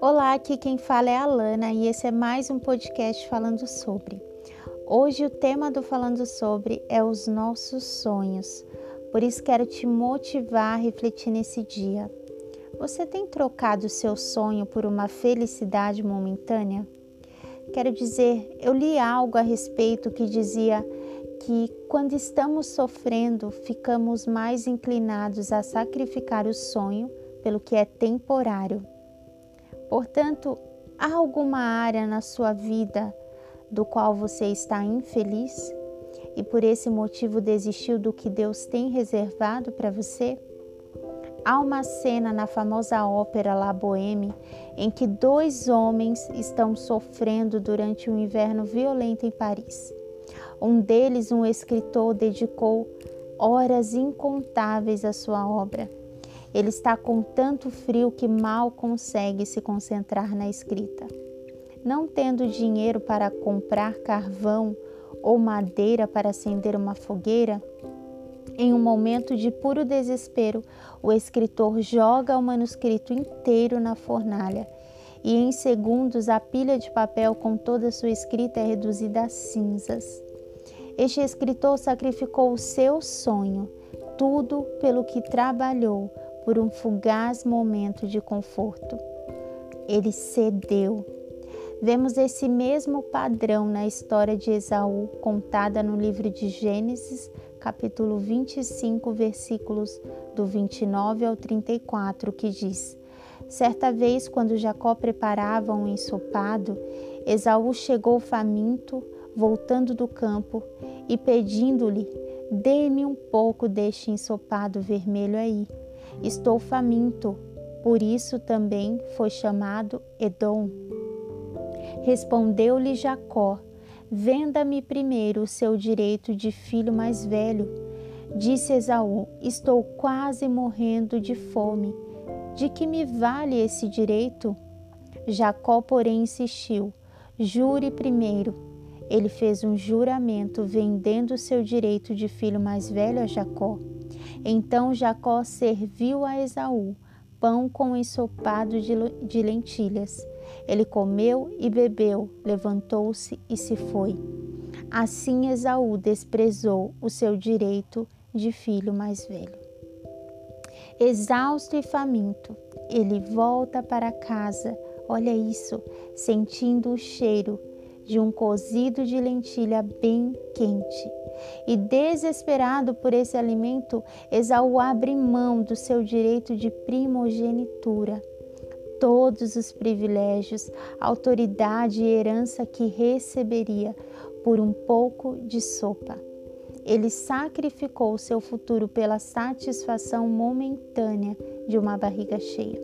Olá, aqui quem fala é a Lana e esse é mais um podcast falando sobre. Hoje o tema do Falando sobre é os nossos sonhos. Por isso quero te motivar a refletir nesse dia. Você tem trocado seu sonho por uma felicidade momentânea? Quero dizer, eu li algo a respeito que dizia que quando estamos sofrendo, ficamos mais inclinados a sacrificar o sonho pelo que é temporário Portanto, há alguma área na sua vida do qual você está infeliz e por esse motivo desistiu do que Deus tem reservado para você? Há uma cena na famosa ópera La Boheme em que dois homens estão sofrendo durante um inverno violento em Paris. Um deles, um escritor, dedicou horas incontáveis à sua obra ele está com tanto frio que mal consegue se concentrar na escrita. Não tendo dinheiro para comprar carvão ou madeira para acender uma fogueira, em um momento de puro desespero, o escritor joga o manuscrito inteiro na fornalha e em segundos a pilha de papel com toda sua escrita é reduzida a cinzas. Este escritor sacrificou o seu sonho, tudo pelo que trabalhou, por um fugaz momento de conforto. Ele cedeu. Vemos esse mesmo padrão na história de Esaú, contada no livro de Gênesis, capítulo 25, versículos do 29 ao 34, que diz: Certa vez, quando Jacó preparava um ensopado, Esaú chegou faminto, voltando do campo, e pedindo-lhe: Dê-me um pouco deste ensopado vermelho aí. Estou faminto, por isso também foi chamado Edom. Respondeu-lhe Jacó: Venda-me primeiro o seu direito de filho mais velho. Disse Esaú: Estou quase morrendo de fome. De que me vale esse direito? Jacó, porém, insistiu: Jure primeiro. Ele fez um juramento vendendo o seu direito de filho mais velho a Jacó. Então Jacó serviu a Esaú pão com ensopado de lentilhas. Ele comeu e bebeu, levantou-se e se foi. Assim Esaú desprezou o seu direito de filho mais velho. Exausto e faminto, ele volta para casa, olha isso, sentindo o cheiro de um cozido de lentilha bem quente. E desesperado por esse alimento, Esaú abre mão do seu direito de primogenitura, todos os privilégios, autoridade e herança que receberia por um pouco de sopa. Ele sacrificou seu futuro pela satisfação momentânea de uma barriga cheia.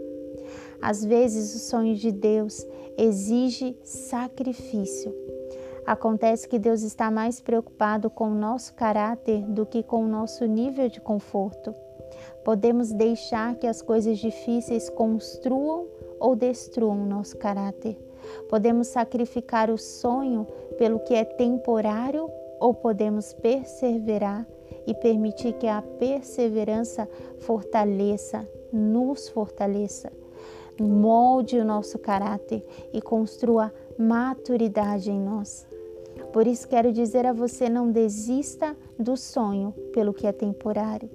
Às vezes, o sonho de Deus exige sacrifício. Acontece que Deus está mais preocupado com o nosso caráter do que com o nosso nível de conforto. Podemos deixar que as coisas difíceis construam ou destruam nosso caráter. Podemos sacrificar o sonho pelo que é temporário ou podemos perseverar e permitir que a perseverança fortaleça, nos fortaleça molde o nosso caráter e construa maturidade em nós. Por isso quero dizer a você: não desista do sonho pelo que é temporário.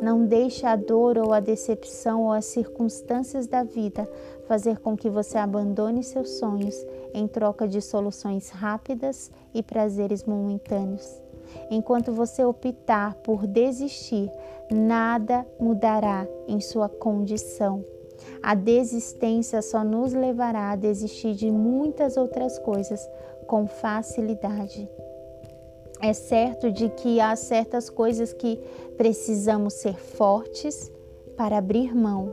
Não deixe a dor ou a decepção ou as circunstâncias da vida fazer com que você abandone seus sonhos em troca de soluções rápidas e prazeres momentâneos. Enquanto você optar por desistir, nada mudará em sua condição a desistência só nos levará a desistir de muitas outras coisas com facilidade. É certo de que há certas coisas que precisamos ser fortes para abrir mão,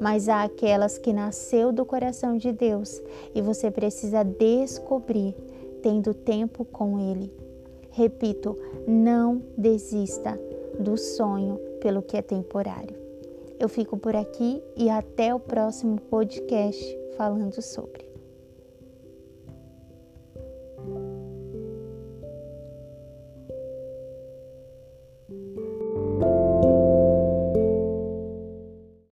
mas há aquelas que nasceu do coração de Deus e você precisa descobrir tendo tempo com ele. Repito, não desista do sonho pelo que é temporário. Eu fico por aqui e até o próximo podcast falando sobre.